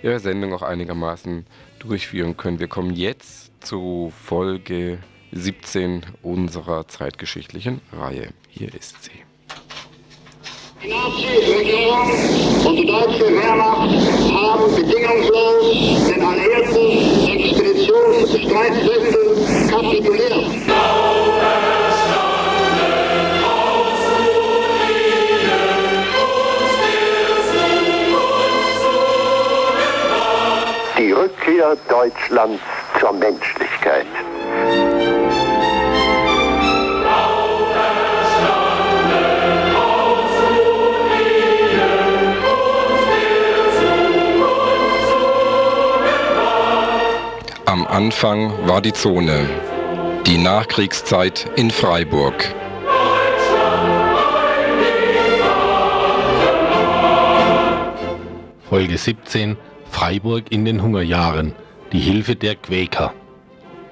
ihre Sendung auch einigermaßen durchführen können. Wir kommen jetzt zu Folge 17 unserer zeitgeschichtlichen Reihe. Hier ist sie. Die Nazi-Regierung und die deutsche Wehrmacht haben bedingungslos den alliierten Expeditionsstreitkräften kapituliert. Die Rückkehr Deutschlands zur Menschlichkeit. Am Anfang war die Zone. Die Nachkriegszeit in Freiburg. Folge 17 Freiburg in den Hungerjahren. Die Hilfe der Quäker.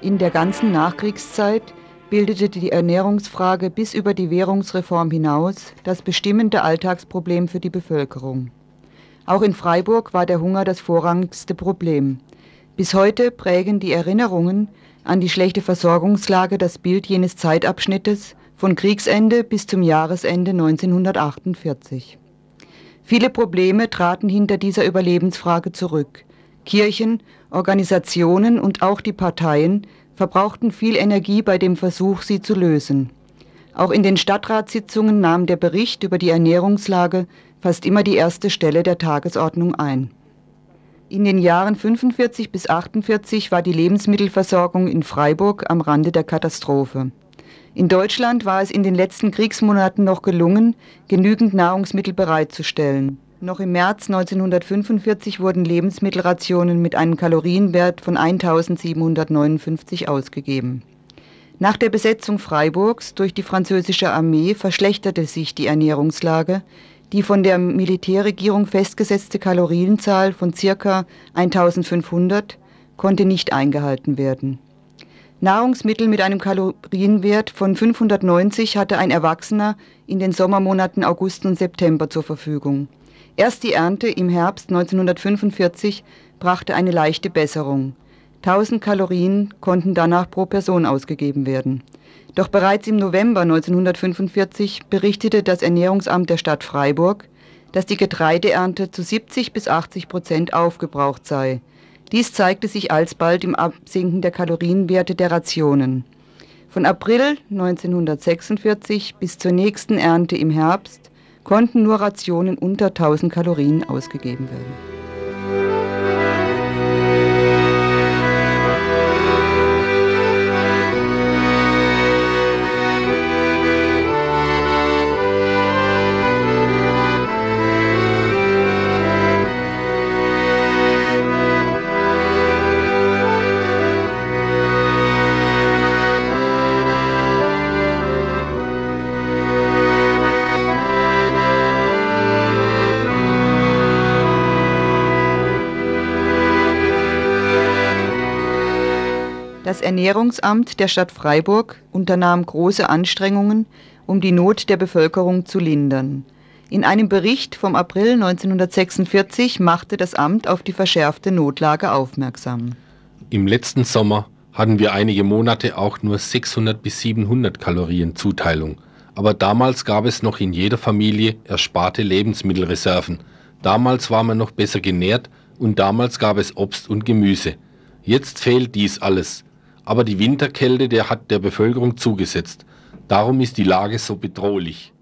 In der ganzen Nachkriegszeit bildete die Ernährungsfrage bis über die Währungsreform hinaus das bestimmende Alltagsproblem für die Bevölkerung. Auch in Freiburg war der Hunger das vorrangigste Problem. Bis heute prägen die Erinnerungen an die schlechte Versorgungslage das Bild jenes Zeitabschnittes von Kriegsende bis zum Jahresende 1948. Viele Probleme traten hinter dieser Überlebensfrage zurück. Kirchen, Organisationen und auch die Parteien verbrauchten viel Energie bei dem Versuch, sie zu lösen. Auch in den Stadtratssitzungen nahm der Bericht über die Ernährungslage fast immer die erste Stelle der Tagesordnung ein. In den Jahren 45 bis 48 war die Lebensmittelversorgung in Freiburg am Rande der Katastrophe. In Deutschland war es in den letzten Kriegsmonaten noch gelungen, genügend Nahrungsmittel bereitzustellen. Noch im März 1945 wurden Lebensmittelrationen mit einem Kalorienwert von 1759 ausgegeben. Nach der Besetzung Freiburgs durch die französische Armee verschlechterte sich die Ernährungslage. Die von der Militärregierung festgesetzte Kalorienzahl von ca. 1500 konnte nicht eingehalten werden. Nahrungsmittel mit einem Kalorienwert von 590 hatte ein Erwachsener in den Sommermonaten August und September zur Verfügung. Erst die Ernte im Herbst 1945 brachte eine leichte Besserung. 1000 Kalorien konnten danach pro Person ausgegeben werden. Doch bereits im November 1945 berichtete das Ernährungsamt der Stadt Freiburg, dass die Getreideernte zu 70 bis 80 Prozent aufgebraucht sei. Dies zeigte sich alsbald im Absinken der Kalorienwerte der Rationen. Von April 1946 bis zur nächsten Ernte im Herbst konnten nur Rationen unter 1000 Kalorien ausgegeben werden. Ernährungsamt der Stadt Freiburg unternahm große Anstrengungen, um die Not der Bevölkerung zu lindern. In einem Bericht vom April 1946 machte das Amt auf die verschärfte Notlage aufmerksam. Im letzten Sommer hatten wir einige Monate auch nur 600 bis 700 Kalorien Zuteilung. Aber damals gab es noch in jeder Familie ersparte Lebensmittelreserven. Damals war man noch besser genährt und damals gab es Obst und Gemüse. Jetzt fehlt dies alles. Aber die Winterkälte, der hat der Bevölkerung zugesetzt. Darum ist die Lage so bedrohlich.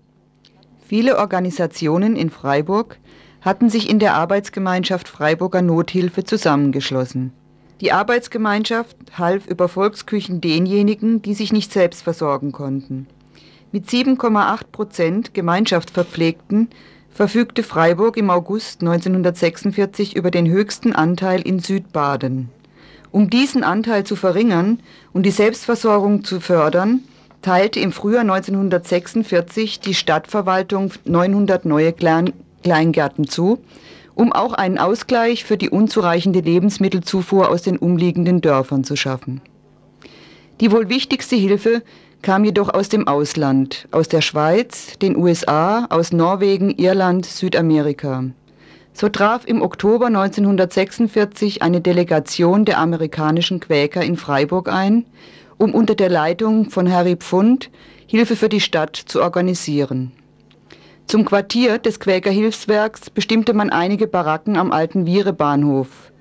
Viele Organisationen in Freiburg hatten sich in der Arbeitsgemeinschaft Freiburger Nothilfe zusammengeschlossen. Die Arbeitsgemeinschaft half über Volksküchen denjenigen, die sich nicht selbst versorgen konnten. Mit 7,8 Prozent Gemeinschaftsverpflegten verfügte Freiburg im August 1946 über den höchsten Anteil in Südbaden. Um diesen Anteil zu verringern und die Selbstversorgung zu fördern, teilte im Frühjahr 1946 die Stadtverwaltung 900 neue Klein Kleingärten zu, um auch einen Ausgleich für die unzureichende Lebensmittelzufuhr aus den umliegenden Dörfern zu schaffen. Die wohl wichtigste Hilfe kam jedoch aus dem Ausland, aus der Schweiz, den USA, aus Norwegen, Irland, Südamerika. So traf im Oktober 1946 eine Delegation der amerikanischen Quäker in Freiburg ein, um unter der Leitung von Harry Pfund Hilfe für die Stadt zu organisieren. Zum Quartier des Quäkerhilfswerks bestimmte man einige Baracken am alten Viere-Bahnhof.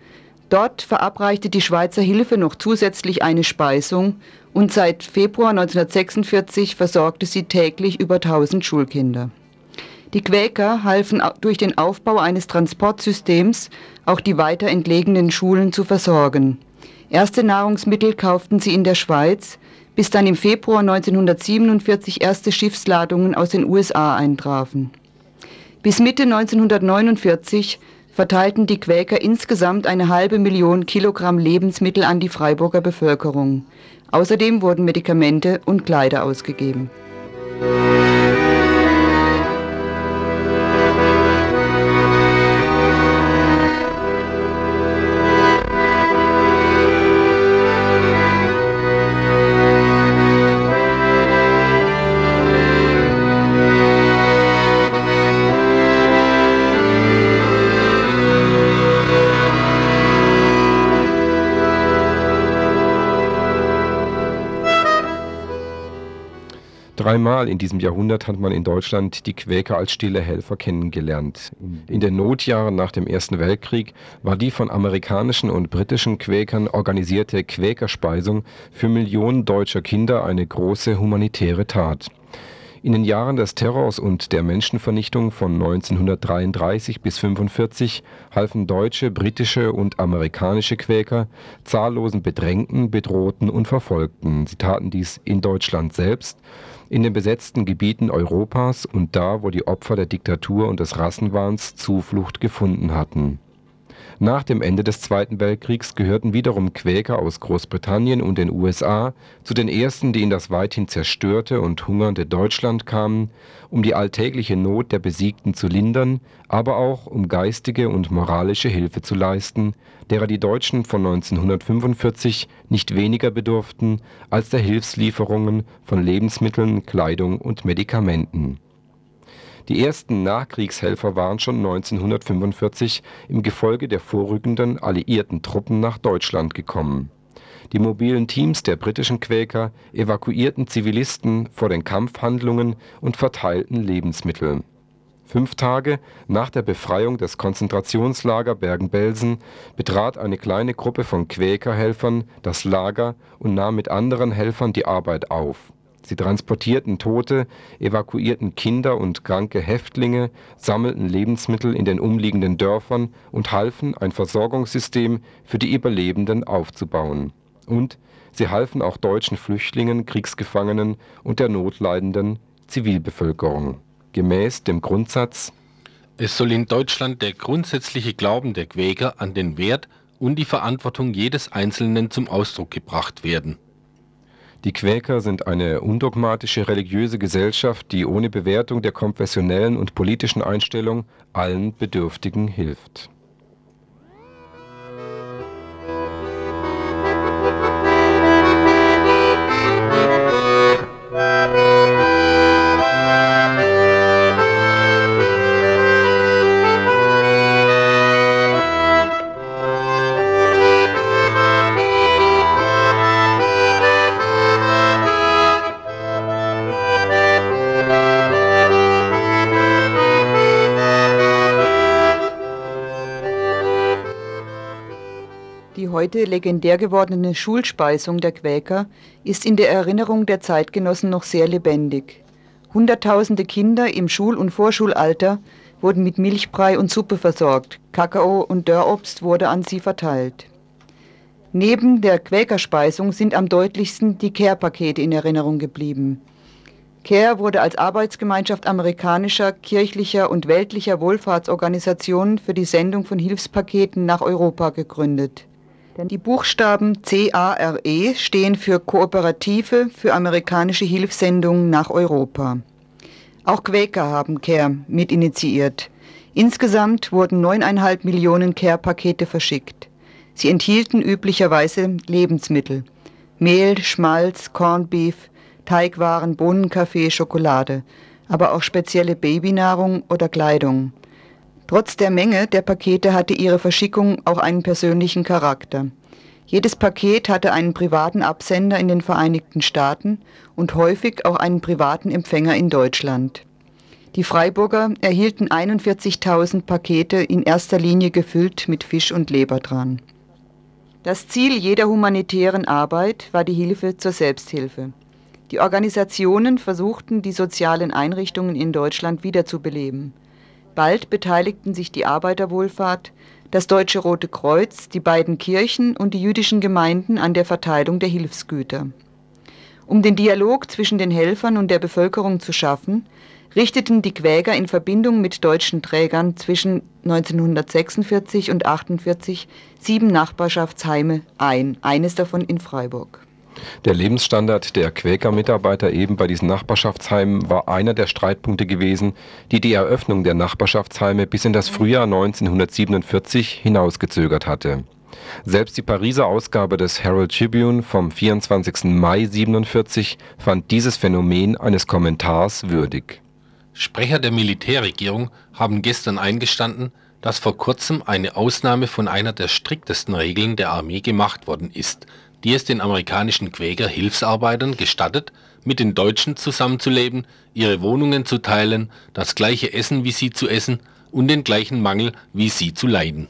Dort verabreichte die Schweizer Hilfe noch zusätzlich eine Speisung und seit Februar 1946 versorgte sie täglich über 1000 Schulkinder. Die Quäker halfen durch den Aufbau eines Transportsystems auch die weiter entlegenen Schulen zu versorgen. Erste Nahrungsmittel kauften sie in der Schweiz, bis dann im Februar 1947 erste Schiffsladungen aus den USA eintrafen. Bis Mitte 1949 verteilten die Quäker insgesamt eine halbe Million Kilogramm Lebensmittel an die Freiburger Bevölkerung. Außerdem wurden Medikamente und Kleider ausgegeben. Dreimal in diesem Jahrhundert hat man in Deutschland die Quäker als stille Helfer kennengelernt. In den Notjahren nach dem Ersten Weltkrieg war die von amerikanischen und britischen Quäkern organisierte Quäkerspeisung für Millionen deutscher Kinder eine große humanitäre Tat. In den Jahren des Terrors und der Menschenvernichtung von 1933 bis 1945 halfen deutsche, britische und amerikanische Quäker zahllosen Bedrängten, Bedrohten und Verfolgten. Sie taten dies in Deutschland selbst in den besetzten Gebieten Europas und da, wo die Opfer der Diktatur und des Rassenwahns Zuflucht gefunden hatten. Nach dem Ende des Zweiten Weltkriegs gehörten wiederum Quäker aus Großbritannien und den USA zu den ersten, die in das weithin zerstörte und hungernde Deutschland kamen, um die alltägliche Not der Besiegten zu lindern, aber auch um geistige und moralische Hilfe zu leisten, derer die Deutschen von 1945 nicht weniger bedurften als der Hilfslieferungen von Lebensmitteln, Kleidung und Medikamenten. Die ersten Nachkriegshelfer waren schon 1945 im Gefolge der vorrückenden alliierten Truppen nach Deutschland gekommen. Die mobilen Teams der britischen Quäker evakuierten Zivilisten vor den Kampfhandlungen und verteilten Lebensmittel Fünf Tage nach der Befreiung des Konzentrationslager Bergen-Belsen betrat eine kleine Gruppe von Quäkerhelfern das Lager und nahm mit anderen Helfern die Arbeit auf. Sie transportierten Tote, evakuierten Kinder und kranke Häftlinge, sammelten Lebensmittel in den umliegenden Dörfern und halfen, ein Versorgungssystem für die Überlebenden aufzubauen. Und sie halfen auch deutschen Flüchtlingen, Kriegsgefangenen und der notleidenden Zivilbevölkerung gemäß dem Grundsatz Es soll in Deutschland der grundsätzliche Glauben der Quäker an den Wert und die Verantwortung jedes Einzelnen zum Ausdruck gebracht werden. Die Quäker sind eine undogmatische religiöse Gesellschaft, die ohne Bewertung der konfessionellen und politischen Einstellung allen Bedürftigen hilft. Heute legendär gewordene Schulspeisung der Quäker ist in der Erinnerung der Zeitgenossen noch sehr lebendig. Hunderttausende Kinder im Schul- und Vorschulalter wurden mit Milchbrei und Suppe versorgt. Kakao und Dörrobst wurde an sie verteilt. Neben der Quäkerspeisung sind am deutlichsten die Care-Pakete in Erinnerung geblieben. CARE wurde als Arbeitsgemeinschaft amerikanischer, kirchlicher und weltlicher Wohlfahrtsorganisationen für die Sendung von Hilfspaketen nach Europa gegründet. Die Buchstaben CARE stehen für Kooperative für amerikanische Hilfssendungen nach Europa. Auch Quäker haben CARE mitinitiiert. Insgesamt wurden 9,5 Millionen CARE-Pakete verschickt. Sie enthielten üblicherweise Lebensmittel, Mehl, Schmalz, Corned Beef, Teigwaren, Bohnenkaffee, Schokolade, aber auch spezielle Babynahrung oder Kleidung. Trotz der Menge der Pakete hatte ihre Verschickung auch einen persönlichen Charakter. Jedes Paket hatte einen privaten Absender in den Vereinigten Staaten und häufig auch einen privaten Empfänger in Deutschland. Die Freiburger erhielten 41.000 Pakete in erster Linie gefüllt mit Fisch und Leber dran. Das Ziel jeder humanitären Arbeit war die Hilfe zur Selbsthilfe. Die Organisationen versuchten, die sozialen Einrichtungen in Deutschland wiederzubeleben. Bald beteiligten sich die Arbeiterwohlfahrt, das Deutsche Rote Kreuz, die beiden Kirchen und die jüdischen Gemeinden an der Verteilung der Hilfsgüter. Um den Dialog zwischen den Helfern und der Bevölkerung zu schaffen, richteten die Quäker in Verbindung mit deutschen Trägern zwischen 1946 und 1948 sieben Nachbarschaftsheime ein, eines davon in Freiburg. Der Lebensstandard der Quäker-Mitarbeiter eben bei diesen Nachbarschaftsheimen war einer der Streitpunkte gewesen, die die Eröffnung der Nachbarschaftsheime bis in das Frühjahr 1947 hinausgezögert hatte. Selbst die Pariser Ausgabe des Herald Tribune vom 24. Mai 1947 fand dieses Phänomen eines Kommentars würdig. Sprecher der Militärregierung haben gestern eingestanden, dass vor kurzem eine Ausnahme von einer der striktesten Regeln der Armee gemacht worden ist, die es den amerikanischen Quäker-Hilfsarbeitern gestattet, mit den Deutschen zusammenzuleben, ihre Wohnungen zu teilen, das gleiche Essen wie sie zu essen und den gleichen Mangel wie sie zu leiden.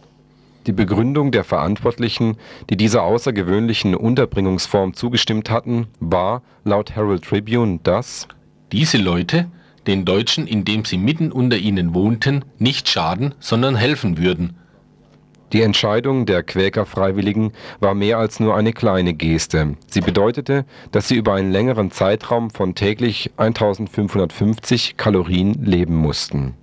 Die Begründung der Verantwortlichen, die dieser außergewöhnlichen Unterbringungsform zugestimmt hatten, war laut Herald Tribune, dass diese Leute den Deutschen, indem sie mitten unter ihnen wohnten, nicht schaden, sondern helfen würden die Entscheidung der Quäker-Freiwilligen war mehr als nur eine kleine Geste. Sie bedeutete, dass sie über einen längeren Zeitraum von täglich 1550 Kalorien leben mussten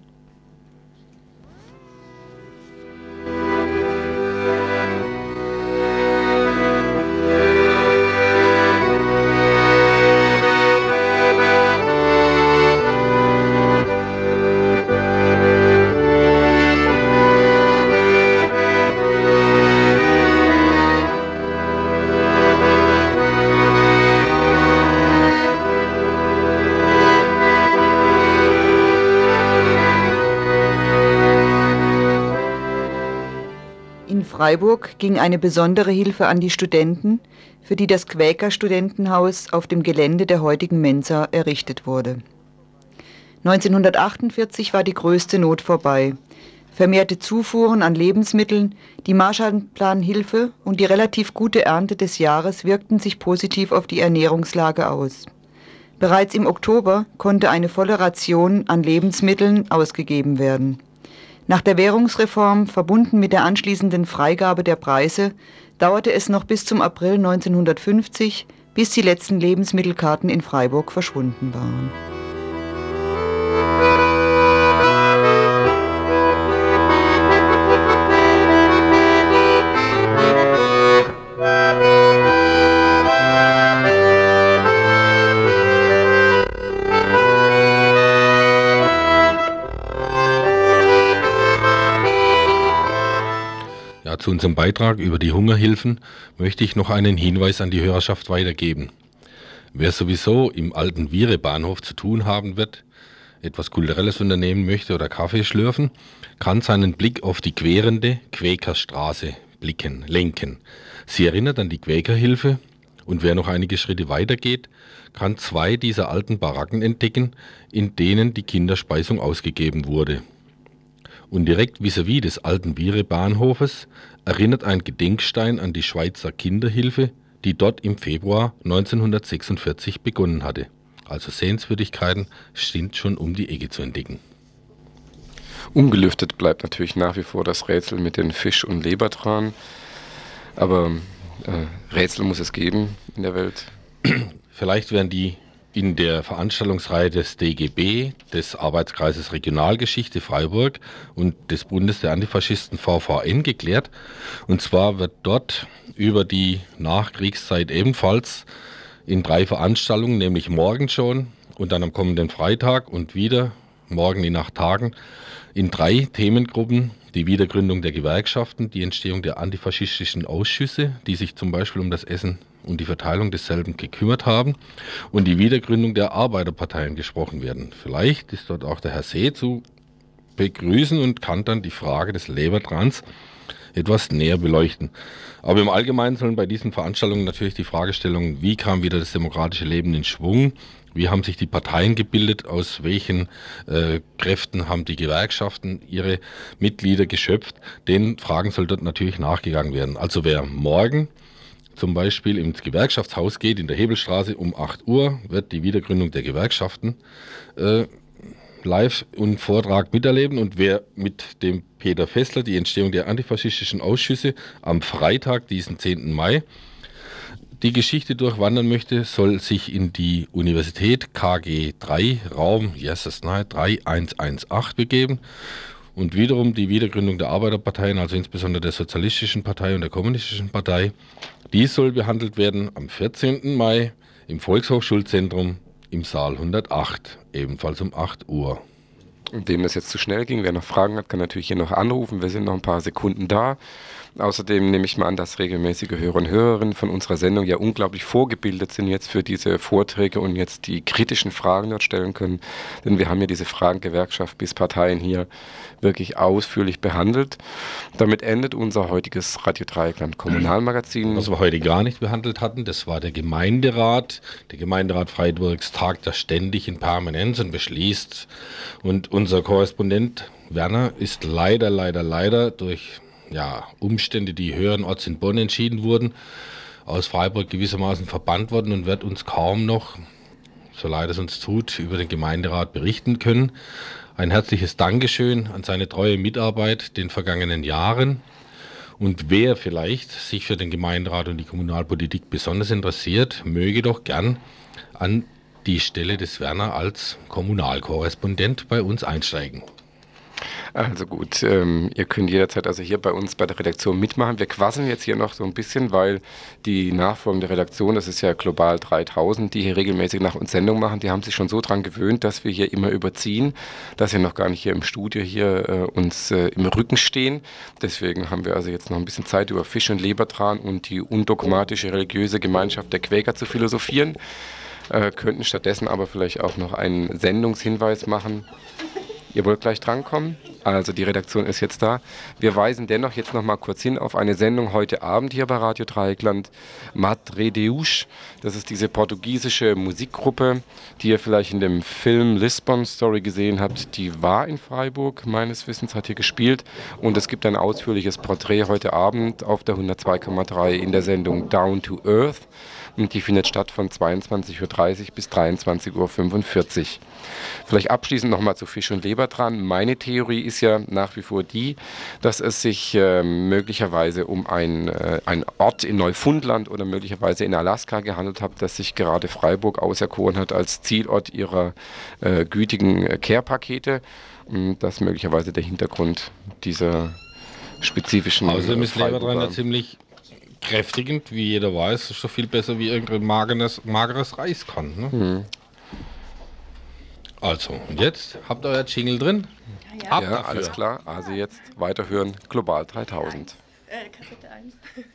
Freiburg ging eine besondere Hilfe an die Studenten, für die das Quäker-Studentenhaus auf dem Gelände der heutigen Mensa errichtet wurde. 1948 war die größte Not vorbei. Vermehrte Zufuhren an Lebensmitteln, die Marshallplanhilfe und die relativ gute Ernte des Jahres wirkten sich positiv auf die Ernährungslage aus. Bereits im Oktober konnte eine volle Ration an Lebensmitteln ausgegeben werden. Nach der Währungsreform, verbunden mit der anschließenden Freigabe der Preise, dauerte es noch bis zum April 1950, bis die letzten Lebensmittelkarten in Freiburg verschwunden waren. Zu unserem Beitrag über die Hungerhilfen möchte ich noch einen Hinweis an die Hörerschaft weitergeben. Wer sowieso im alten Viere-Bahnhof zu tun haben wird, etwas Kulturelles unternehmen möchte oder Kaffee schlürfen, kann seinen Blick auf die querende Quäkerstraße blicken, lenken. Sie erinnert an die Quäkerhilfe und wer noch einige Schritte weiter geht, kann zwei dieser alten Baracken entdecken, in denen die Kinderspeisung ausgegeben wurde. Und direkt vis-à-vis -vis des alten Viere-Bahnhofes erinnert ein Gedenkstein an die Schweizer Kinderhilfe, die dort im Februar 1946 begonnen hatte. also Sehenswürdigkeiten, sind schon um die Ecke zu entdecken. Ungelüftet bleibt natürlich nach wie vor das Rätsel mit den Fisch- und Lebertran. Aber äh, Rätsel muss es geben in der Welt. Vielleicht werden die in der Veranstaltungsreihe des DGB, des Arbeitskreises Regionalgeschichte Freiburg und des Bundes der Antifaschisten VVN geklärt. Und zwar wird dort über die Nachkriegszeit ebenfalls in drei Veranstaltungen, nämlich morgen schon und dann am kommenden Freitag und wieder morgen in acht Tagen, in drei Themengruppen die Wiedergründung der Gewerkschaften, die Entstehung der antifaschistischen Ausschüsse, die sich zum Beispiel um das Essen und die Verteilung desselben gekümmert haben und die Wiedergründung der Arbeiterparteien gesprochen werden. Vielleicht ist dort auch der Herr See zu begrüßen und kann dann die Frage des Lebertrans etwas näher beleuchten. Aber im Allgemeinen sollen bei diesen Veranstaltungen natürlich die Fragestellungen, wie kam wieder das demokratische Leben in Schwung, wie haben sich die Parteien gebildet, aus welchen äh, Kräften haben die Gewerkschaften ihre Mitglieder geschöpft, den Fragen soll dort natürlich nachgegangen werden. Also wer morgen zum Beispiel ins Gewerkschaftshaus geht, in der Hebelstraße um 8 Uhr, wird die Wiedergründung der Gewerkschaften äh, live und Vortrag miterleben. Und wer mit dem Peter Fessler die Entstehung der antifaschistischen Ausschüsse am Freitag, diesen 10. Mai, die Geschichte durchwandern möchte, soll sich in die Universität KG3 Raum yes, 3118 begeben und wiederum die Wiedergründung der Arbeiterparteien, also insbesondere der Sozialistischen Partei und der Kommunistischen Partei. Dies soll behandelt werden am 14. Mai im Volkshochschulzentrum im Saal 108, ebenfalls um 8 Uhr. Und dem das jetzt zu schnell ging, wer noch Fragen hat, kann natürlich hier noch anrufen. Wir sind noch ein paar Sekunden da. Außerdem nehme ich mal an, dass regelmäßige Hörer und Hörerinnen von unserer Sendung ja unglaublich vorgebildet sind jetzt für diese Vorträge und jetzt die kritischen Fragen dort stellen können. Denn wir haben ja diese Fragen Gewerkschaft bis Parteien hier wirklich ausführlich behandelt. Damit endet unser heutiges Radio Dreieckland Kommunalmagazin. Was wir heute gar nicht behandelt hatten, das war der Gemeinderat. Der Gemeinderat Freiburgs tagt da ständig in Permanenz und beschließt. Und unser Korrespondent Werner ist leider, leider, leider durch ja, Umstände, die höheren Orts in Bonn entschieden wurden, aus Freiburg gewissermaßen verbannt worden und wird uns kaum noch, so leid es uns tut, über den Gemeinderat berichten können. Ein herzliches Dankeschön an seine treue Mitarbeit den vergangenen Jahren. Und wer vielleicht sich für den Gemeinderat und die Kommunalpolitik besonders interessiert, möge doch gern an die Stelle des Werner als Kommunalkorrespondent bei uns einsteigen. Also gut, ähm, ihr könnt jederzeit also hier bei uns bei der Redaktion mitmachen. Wir quasseln jetzt hier noch so ein bisschen, weil die nachfolgende Redaktion, das ist ja Global 3000, die hier regelmäßig nach uns Sendung machen, die haben sich schon so dran gewöhnt, dass wir hier immer überziehen, dass wir noch gar nicht hier im Studio hier äh, uns äh, im Rücken stehen. Deswegen haben wir also jetzt noch ein bisschen Zeit über Fisch und Lebertran und die undogmatische religiöse Gemeinschaft der Quäker zu philosophieren. Äh, könnten stattdessen aber vielleicht auch noch einen Sendungshinweis machen. Ihr wollt gleich drankommen? Also die Redaktion ist jetzt da. Wir weisen dennoch jetzt noch mal kurz hin auf eine Sendung heute Abend hier bei Radio Dreieckland. Madre Deus, das ist diese portugiesische Musikgruppe, die ihr vielleicht in dem Film Lisbon Story gesehen habt. Die war in Freiburg, meines Wissens, hat hier gespielt. Und es gibt ein ausführliches Porträt heute Abend auf der 102,3 in der Sendung Down to Earth. Und die findet statt von 22.30 Uhr bis 23.45 Uhr. Vielleicht abschließend nochmal zu Fisch und Leber dran. Meine Theorie ist ja nach wie vor die, dass es sich äh, möglicherweise um ein, äh, ein Ort in Neufundland oder möglicherweise in Alaska gehandelt hat, dass sich gerade Freiburg auserkoren hat als Zielort ihrer äh, gütigen Care-Pakete. Das ist möglicherweise der Hintergrund dieser spezifischen. Außerdem ist Lebertran ja ziemlich kräftigend, wie jeder weiß, ist doch viel besser wie irgendein mageres, mageres Reis kann. Ne? Mhm. Also, und jetzt habt ihr euer Jingle drin? Ja, Ab ja alles klar. Also jetzt weiterhören Global 3000. Äh, Kassette 1. [laughs]